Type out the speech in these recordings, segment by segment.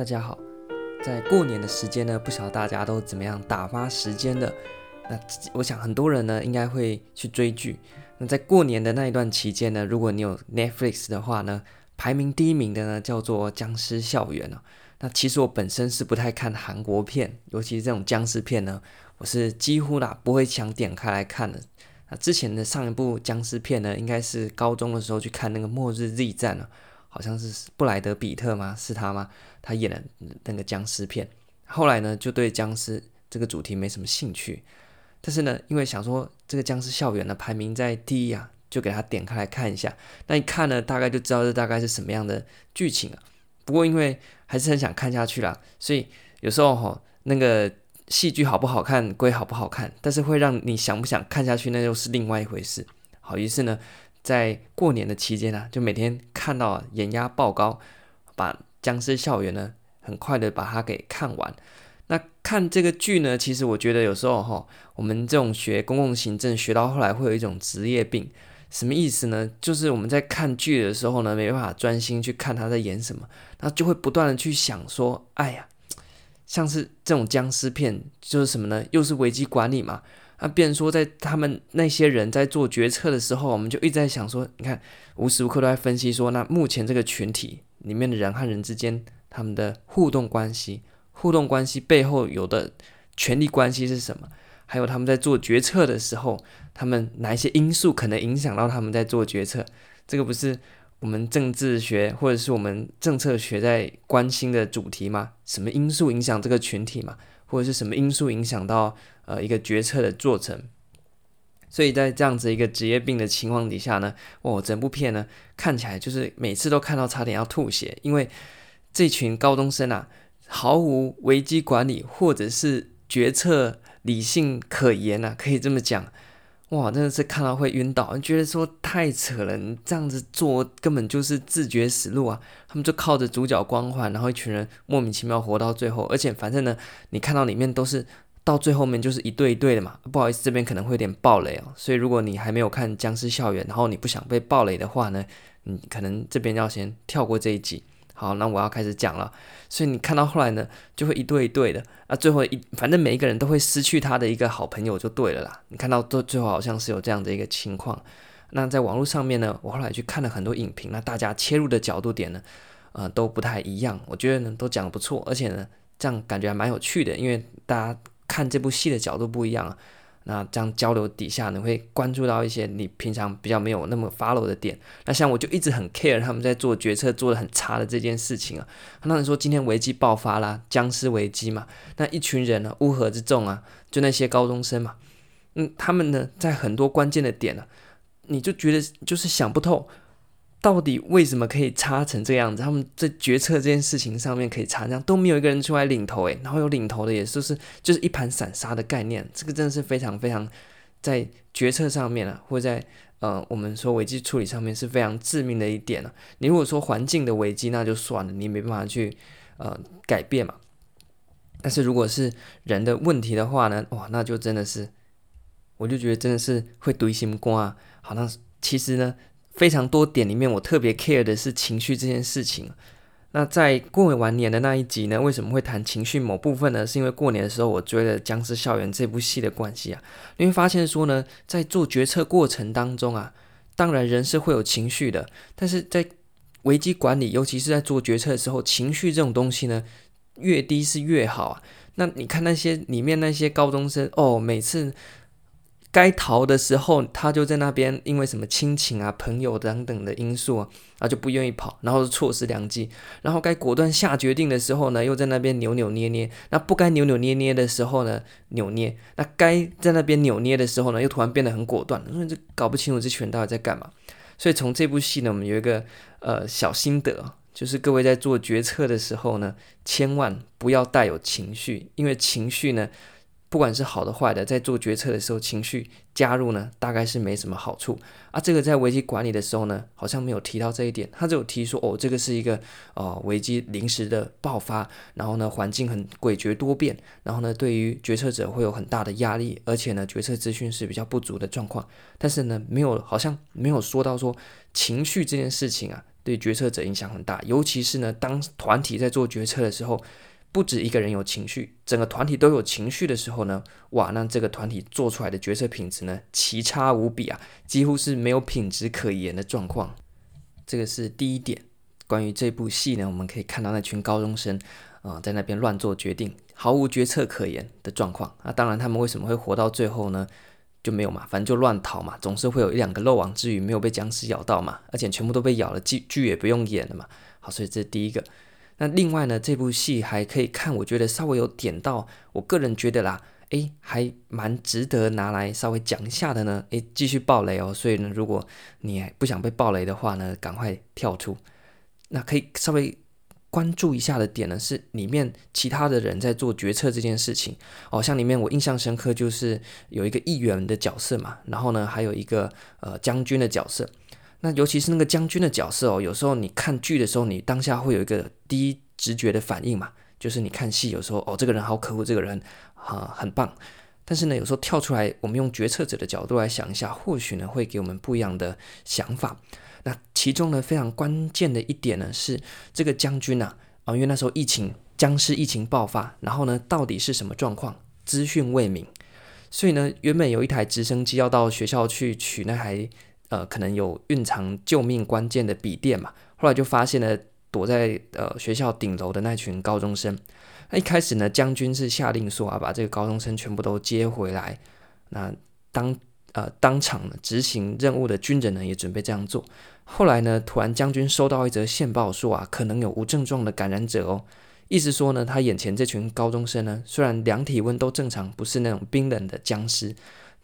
大家好，在过年的时间呢，不晓得大家都怎么样打发时间的？那我想很多人呢，应该会去追剧。那在过年的那一段期间呢，如果你有 Netflix 的话呢，排名第一名的呢叫做《僵尸校园》哦。那其实我本身是不太看韩国片，尤其是这种僵尸片呢，我是几乎啦不会想点开来看的。那之前的上一部僵尸片呢，应该是高中的时候去看那个《末日 Z 战》了。好像是布莱德彼特吗？是他吗？他演的那个僵尸片。后来呢，就对僵尸这个主题没什么兴趣。但是呢，因为想说这个僵尸校园呢排名在第一啊，就给他点开来看一下。那一看呢，大概就知道这大概是什么样的剧情啊。不过因为还是很想看下去啦，所以有时候哈、那个戏剧好不好看归好不好看，但是会让你想不想看下去，那又是另外一回事。好，于是呢。在过年的期间呢，就每天看到眼压爆高，把《僵尸校园》呢很快的把它给看完。那看这个剧呢，其实我觉得有时候哈，我们这种学公共行政学到后来会有一种职业病，什么意思呢？就是我们在看剧的时候呢，没办法专心去看他在演什么，那就会不断的去想说，哎呀，像是这种僵尸片，就是什么呢？又是危机管理嘛。那变说，在他们那些人在做决策的时候，我们就一直在想说，你看，无时无刻都在分析说，那目前这个群体里面的人和人之间，他们的互动关系，互动关系背后有的权力关系是什么？还有他们在做决策的时候，他们哪一些因素可能影响到他们在做决策？这个不是我们政治学或者是我们政策学在关心的主题吗？什么因素影响这个群体嘛？或者是什么因素影响到呃一个决策的做成？所以在这样子一个职业病的情况底下呢，哦，整部片呢看起来就是每次都看到差点要吐血，因为这群高中生啊毫无危机管理或者是决策理性可言啊，可以这么讲。哇，真的是看到会晕倒，觉得说太扯了，你这样子做根本就是自绝死路啊！他们就靠着主角光环，然后一群人莫名其妙活到最后，而且反正呢，你看到里面都是到最后面就是一对一对的嘛。不好意思，这边可能会有点爆雷哦，所以如果你还没有看《僵尸校园》，然后你不想被爆雷的话呢，你可能这边要先跳过这一集。好，那我要开始讲了。所以你看到后来呢，就会一对一对的啊，最后一反正每一个人都会失去他的一个好朋友就对了啦。你看到都最后好像是有这样的一个情况。那在网络上面呢，我后来去看了很多影评，那大家切入的角度点呢，呃，都不太一样。我觉得呢，都讲得不错，而且呢，这样感觉还蛮有趣的，因为大家看这部戏的角度不一样啊。那这样交流底下你，会关注到一些你平常比较没有那么 follow 的点。那像我就一直很 care 他们在做决策做的很差的这件事情啊。那你说今天危机爆发啦，僵尸危机嘛，那一群人呢，乌合之众啊，就那些高中生嘛，嗯，他们呢在很多关键的点呢，你就觉得就是想不透。到底为什么可以差成这样子？他们在决策这件事情上面可以差这样，都没有一个人出来领头诶，然后有领头的也就是就是一盘散沙的概念，这个真的是非常非常在决策上面啊，或在呃我们说危机处理上面是非常致命的一点了。你如果说环境的危机那就算了，你没办法去呃改变嘛。但是如果是人的问题的话呢，哇，那就真的是，我就觉得真的是会堆心瓜。好，那其实呢。非常多点里面，我特别 care 的是情绪这件事情。那在过完年的那一集呢，为什么会谈情绪某部分呢？是因为过年的时候我追了《僵尸校园》这部戏的关系啊。你会发现说呢，在做决策过程当中啊，当然人是会有情绪的，但是在危机管理，尤其是在做决策的时候，情绪这种东西呢，越低是越好啊。那你看那些里面那些高中生哦，每次。该逃的时候，他就在那边，因为什么亲情啊、朋友等等的因素啊，啊就不愿意跑，然后错失良机。然后该果断下决定的时候呢，又在那边扭扭捏捏。那不该扭扭捏捏的时候呢，扭捏。那该在那边扭捏的时候呢，又突然变得很果断。所以这搞不清楚这群人到底在干嘛。所以从这部戏呢，我们有一个呃小心得，就是各位在做决策的时候呢，千万不要带有情绪，因为情绪呢。不管是好的坏的，在做决策的时候，情绪加入呢，大概是没什么好处啊。这个在危机管理的时候呢，好像没有提到这一点。他只有提说，哦，这个是一个呃危机临时的爆发，然后呢，环境很诡谲多变，然后呢，对于决策者会有很大的压力，而且呢，决策资讯是比较不足的状况。但是呢，没有好像没有说到说情绪这件事情啊。对决策者影响很大。尤其是呢，当团体在做决策的时候，不止一个人有情绪，整个团体都有情绪的时候呢，哇，那这个团体做出来的决策品质呢，奇差无比啊，几乎是没有品质可言的状况。这个是第一点。关于这部戏呢，我们可以看到那群高中生啊、在那边乱做决定，毫无决策可言的状况。啊，当然他们为什么会活到最后呢？就没有嘛，反正就乱逃嘛，总是会有一两个漏网之鱼没有被僵尸咬到嘛，而且全部都被咬了，剧剧也不用演了嘛。好，所以这是第一个。那另外呢，这部戏还可以看，我觉得稍微有点到，我个人觉得啦，诶，还蛮值得拿来稍微讲一下的呢。诶，继续爆雷哦，所以呢，如果你不想被爆雷的话呢，赶快跳出。那可以稍微。关注一下的点呢，是里面其他的人在做决策这件事情哦，像里面我印象深刻就是有一个议员的角色嘛，然后呢还有一个呃将军的角色，那尤其是那个将军的角色哦，有时候你看剧的时候，你当下会有一个第一直觉的反应嘛，就是你看戏有时候哦这个人好可恶，这个人啊很棒，但是呢有时候跳出来，我们用决策者的角度来想一下，或许呢会给我们不一样的想法。那其中呢，非常关键的一点呢，是这个将军啊，啊，因为那时候疫情，僵尸疫情爆发，然后呢，到底是什么状况，资讯未明，所以呢，原本有一台直升机要到学校去取那台，呃，可能有蕴藏救命关键的笔电嘛，后来就发现了躲在呃学校顶楼的那群高中生，那一开始呢，将军是下令说啊，把这个高中生全部都接回来，那当。呃，当场执行任务的军人呢也准备这样做。后来呢，突然将军收到一则线报说啊，可能有无症状的感染者哦。意思说呢，他眼前这群高中生呢，虽然量体温都正常，不是那种冰冷的僵尸，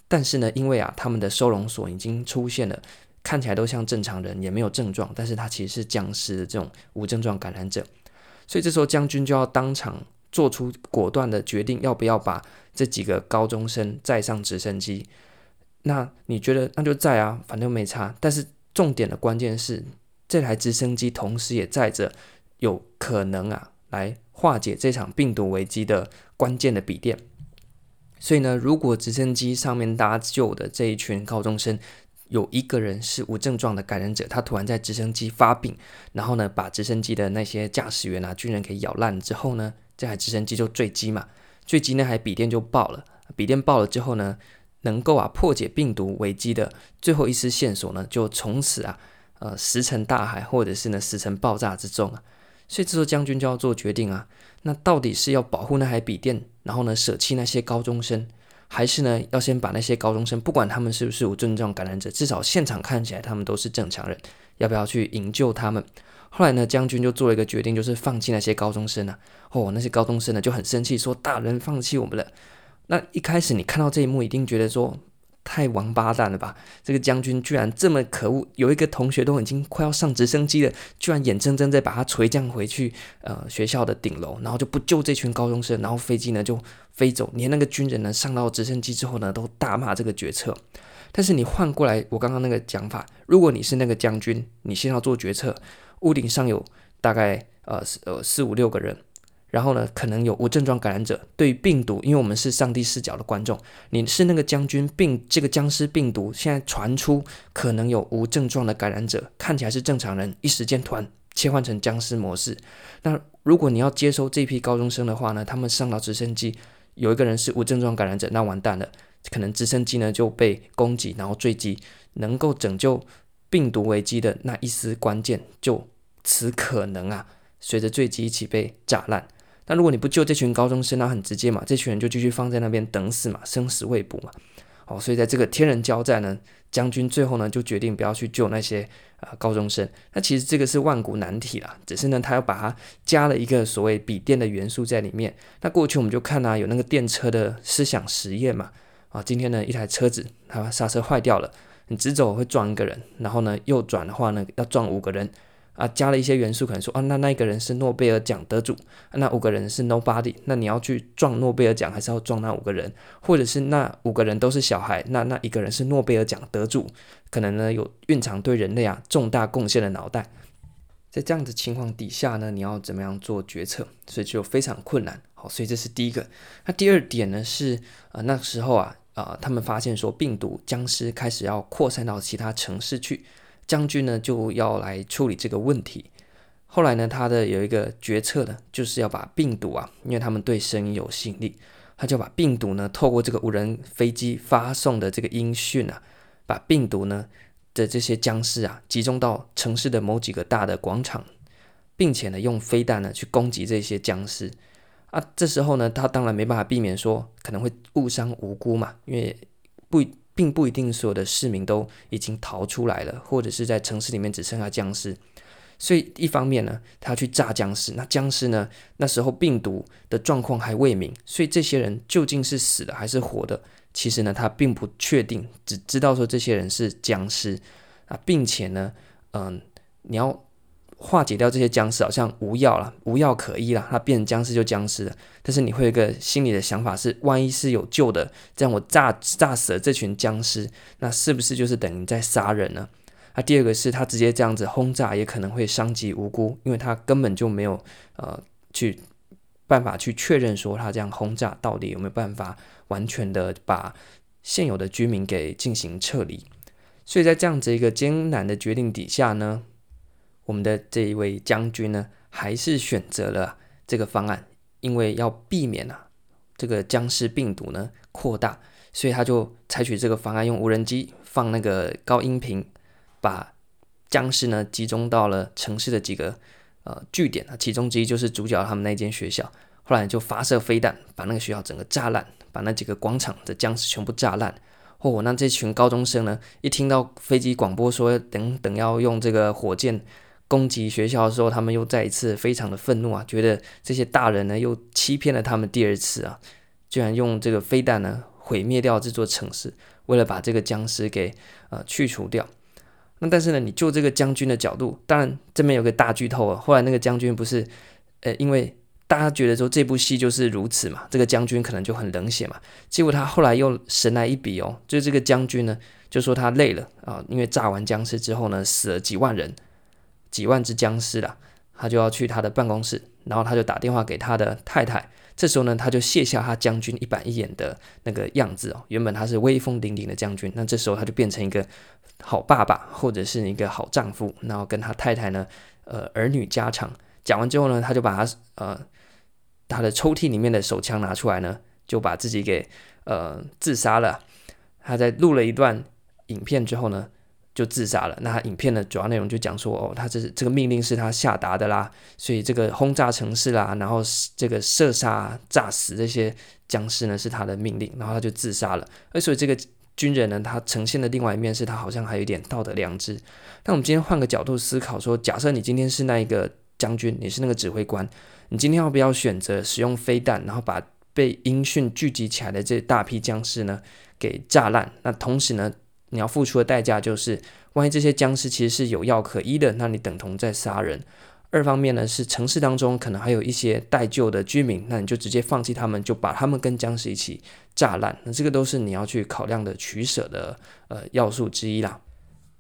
但是呢，因为啊，他们的收容所已经出现了，看起来都像正常人，也没有症状，但是他其实是僵尸的这种无症状感染者。所以这时候将军就要当场做出果断的决定，要不要把这几个高中生载上直升机。那你觉得那就载啊，反正没差。但是重点的关键是，这台直升机同时也载着有可能啊来化解这场病毒危机的关键的笔电。所以呢，如果直升机上面搭救的这一群高中生有一个人是无症状的感染者，他突然在直升机发病，然后呢把直升机的那些驾驶员啊军人给咬烂之后呢，这台直升机就坠机嘛，坠机那台笔电就爆了。笔电爆了之后呢，能够啊破解病毒危机的最后一丝线索呢，就从此啊呃石沉大海，或者是呢石沉爆炸之中啊。所以这时候将军就要做决定啊，那到底是要保护那台笔电，然后呢舍弃那些高中生，还是呢要先把那些高中生，不管他们是不是无症状感染者，至少现场看起来他们都是正常人，要不要去营救他们？后来呢将军就做了一个决定，就是放弃那些高中生啊。哦，那些高中生呢就很生气，说大人放弃我们了。那一开始你看到这一幕，一定觉得说太王八蛋了吧？这个将军居然这么可恶，有一个同学都已经快要上直升机了，居然眼睁睁在把他垂降回去，呃，学校的顶楼，然后就不救这群高中生，然后飞机呢就飞走，连那个军人呢上到直升机之后呢都大骂这个决策。但是你换过来，我刚刚那个讲法，如果你是那个将军，你先要做决策，屋顶上有大概呃呃四五六个人。然后呢，可能有无症状感染者。对病毒，因为我们是上帝视角的观众，你是那个将军病，这个僵尸病毒现在传出可能有无症状的感染者，看起来是正常人，一时间团切换成僵尸模式。那如果你要接收这批高中生的话呢，他们上到直升机，有一个人是无症状感染者，那完蛋了，可能直升机呢就被攻击，然后坠机，能够拯救病毒危机的那一丝关键，就此可能啊，随着坠机一起被炸烂。那如果你不救这群高中生，那很直接嘛，这群人就继续放在那边等死嘛，生死未卜嘛。哦，所以在这个天人交战呢，将军最后呢就决定不要去救那些啊、呃、高中生。那其实这个是万古难题啦，只是呢他要把它加了一个所谓笔电的元素在里面。那过去我们就看啊有那个电车的思想实验嘛。啊，今天呢一台车子它刹车坏掉了，你直走会撞一个人，然后呢右转的话呢要撞五个人。啊，加了一些元素，可能说啊，那那一个人是诺贝尔奖得主，那五个人是 nobody，那你要去撞诺贝尔奖，还是要撞那五个人？或者是那五个人都是小孩，那那一个人是诺贝尔奖得主，可能呢有蕴藏对人类啊重大贡献的脑袋，在这样子情况底下呢，你要怎么样做决策？所以就非常困难。好，所以这是第一个。那第二点呢是，呃，那时候啊，啊、他们发现说病毒僵尸开始要扩散到其他城市去。将军呢就要来处理这个问题。后来呢，他的有一个决策呢，就是要把病毒啊，因为他们对声音有吸引力，他就把病毒呢透过这个无人飞机发送的这个音讯啊，把病毒呢的这些僵尸啊集中到城市的某几个大的广场，并且呢用飞弹呢去攻击这些僵尸。啊，这时候呢，他当然没办法避免说可能会误伤无辜嘛，因为不并不一定所有的市民都已经逃出来了，或者是在城市里面只剩下僵尸。所以一方面呢，他要去炸僵尸，那僵尸呢，那时候病毒的状况还未明，所以这些人究竟是死的还是活的，其实呢，他并不确定，只知道说这些人是僵尸啊，并且呢，嗯，你要。化解掉这些僵尸好像无药了，无药可医了，它变成僵尸就僵尸了。但是你会有一个心里的想法是，万一是有救的，这样我炸炸死了这群僵尸，那是不是就是等于在杀人呢？那、第二个是他直接这样子轰炸，也可能会伤及无辜，因为他根本就没有呃去办法去确认说他这样轰炸到底有没有办法完全的把现有的居民给进行撤离。所以在这样子一个艰难的决定底下呢，我们的这一位将军呢，还是选择了这个方案，因为要避免啊这个僵尸病毒呢扩大，所以他就采取这个方案，用无人机放那个高音频，把僵尸呢集中到了城市的几个呃据点啊，其中之一就是主角他们那间学校，后来就发射飞弹，把那个学校整个炸烂，把那几个广场的僵尸全部炸烂。哦，那这群高中生呢，一听到飞机广播说等等要用这个火箭。攻击学校的时候，他们又再一次非常的愤怒啊，觉得这些大人呢又欺骗了他们第二次啊，居然用这个飞弹呢毁灭掉这座城市，为了把这个僵尸给呃去除掉。那但是呢，你就这个将军的角度，当然这边有个大剧透啊，后来那个将军不是呃，因为大家觉得说这部戏就是如此嘛，这个将军可能就很冷血嘛，结果他后来又神来一笔哦，就这个将军呢就说他累了啊，因为炸完僵尸之后呢死了几万人。几万只僵尸了，他就要去他的办公室，然后他就打电话给他的太太。这时候呢，他就卸下他将军一板一眼的那个样子哦，原本他是威风凛凛的将军，那这时候他就变成一个好爸爸或者是一个好丈夫，然后跟他太太呢，呃，儿女家常讲完之后呢，他就把他呃他的抽屉里面的手枪拿出来呢，就把自己给呃自杀了。他在录了一段影片之后呢。就自杀了。那影片的主要内容就讲说，哦，他这是这个命令是他下达的啦，所以这个轰炸城市啦，然后这个射杀、炸死这些僵尸呢是他的命令，然后他就自杀了。而所以这个军人呢，他呈现的另外一面是他好像还有一点道德良知。但我们今天换个角度思考说，假设你今天是那一个将军，你是那个指挥官，你今天要不要选择使用飞弹，然后把被音讯聚集起来的这大批僵尸呢给炸烂？那同时呢，你要付出的代价就是，万一这些僵尸其实是有药可医的，那你等同在杀人。二方面呢，是城市当中可能还有一些待救的居民，那你就直接放弃他们，就把他们跟僵尸一起炸烂。那这个都是你要去考量的取舍的呃要素之一啦。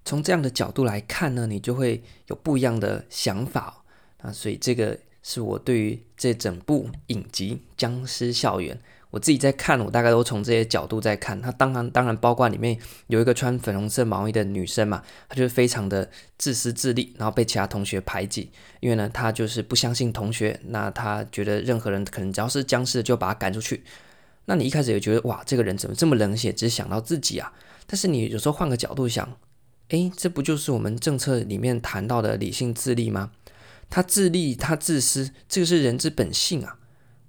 从这样的角度来看呢，你就会有不一样的想法。那所以这个是我对于这整部影集《僵尸校园》。我自己在看，我大概都从这些角度在看。他当然当然包括里面有一个穿粉红色毛衣的女生嘛，她就是非常的自私自利，然后被其他同学排挤。因为呢，她就是不相信同学，那她觉得任何人可能只要是僵尸就把他赶出去。那你一开始也觉得哇，这个人怎么这么冷血，只想到自己啊？但是你有时候换个角度想，诶，这不就是我们政策里面谈到的理性自利吗？他自利，他自私，这个是人之本性啊。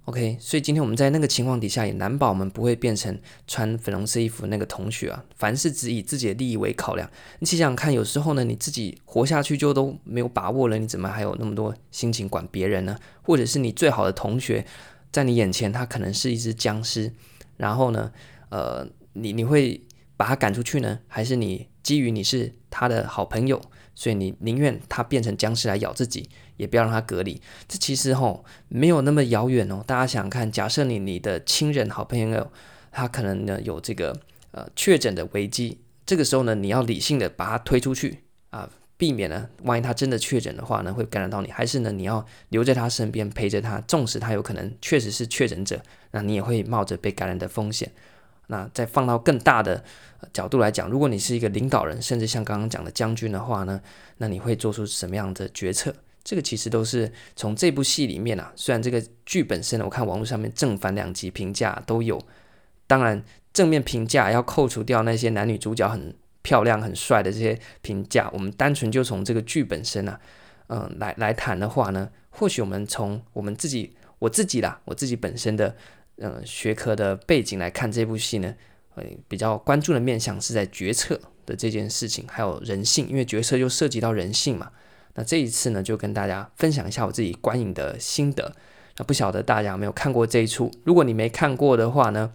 OK，所以今天我们在那个情况底下，也难保我们不会变成穿粉红色衣服那个同学啊。凡事只以自己的利益为考量。你想想看，有时候呢，你自己活下去就都没有把握了，你怎么还有那么多心情管别人呢？或者是你最好的同学，在你眼前他可能是一只僵尸，然后呢，呃，你你会把他赶出去呢？还是你基于你是他的好朋友，所以你宁愿他变成僵尸来咬自己？也不要让他隔离，这其实吼没有那么遥远哦。大家想看，假设你你的亲人、好朋友，他可能呢有这个呃确诊的危机，这个时候呢，你要理性的把他推出去啊，避免呢万一他真的确诊的话呢会感染到你，还是呢你要留在他身边陪着他，纵使他有可能确实是确诊者，那你也会冒着被感染的风险。那再放到更大的角度来讲，如果你是一个领导人，甚至像刚刚讲的将军的话呢，那你会做出什么样的决策？这个其实都是从这部戏里面啊，虽然这个剧本身呢，我看网络上面正反两极评价都有，当然正面评价要扣除掉那些男女主角很漂亮、很帅的这些评价，我们单纯就从这个剧本身啊，嗯、来来谈的话呢，或许我们从我们自己、我自己啦，我自己本身的。呃，学科的背景来看这部戏呢，呃，比较关注的面向是在决策的这件事情，还有人性，因为决策就涉及到人性嘛。那这一次呢，就跟大家分享一下我自己观影的心得。那不晓得大家有没有看过这一出？如果你没看过的话呢，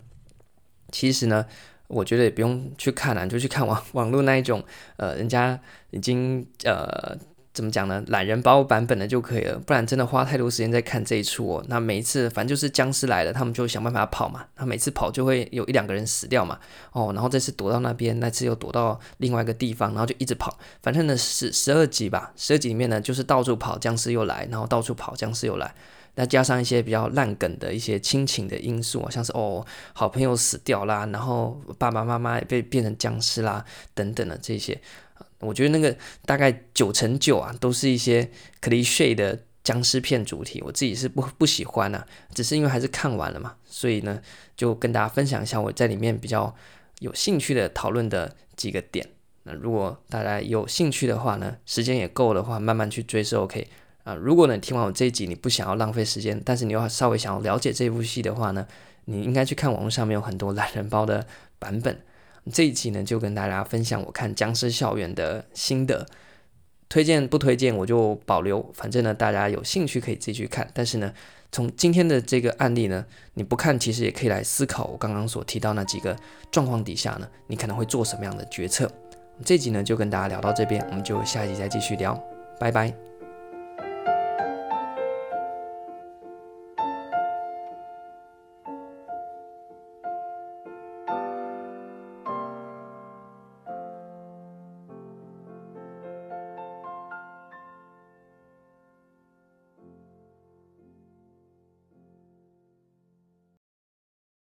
其实呢，我觉得也不用去看了，就去看网 网络那一种，呃，人家已经呃。怎么讲呢？懒人包版本的就可以了，不然真的花太多时间在看这一出哦。那每一次反正就是僵尸来了，他们就想办法跑嘛。他每次跑就会有一两个人死掉嘛。哦，然后这次躲到那边，那次又躲到另外一个地方，然后就一直跑。反正呢，十十二集吧，十二集里面呢就是到处跑，僵尸又来，然后到处跑，僵尸又来。那加上一些比较烂梗的一些亲情的因素啊，像是哦好朋友死掉啦，然后爸爸妈妈被变成僵尸啦等等的这些。我觉得那个大概九成九啊，都是一些 cliche 的僵尸片主题，我自己是不不喜欢啊，只是因为还是看完了嘛，所以呢，就跟大家分享一下我在里面比较有兴趣的讨论的几个点。那如果大家有兴趣的话呢，时间也够的话，慢慢去追是 OK 啊。如果呢，听完我这一集你不想要浪费时间，但是你又稍微想要了解这部戏的话呢，你应该去看网络上面有很多懒人包的版本。这一期呢，就跟大家分享我看《僵尸校园》的心得，推荐不推荐我就保留，反正呢，大家有兴趣可以自己去看。但是呢，从今天的这个案例呢，你不看其实也可以来思考我刚刚所提到那几个状况底下呢，你可能会做什么样的决策。这集呢，就跟大家聊到这边，我们就下一集再继续聊，拜拜。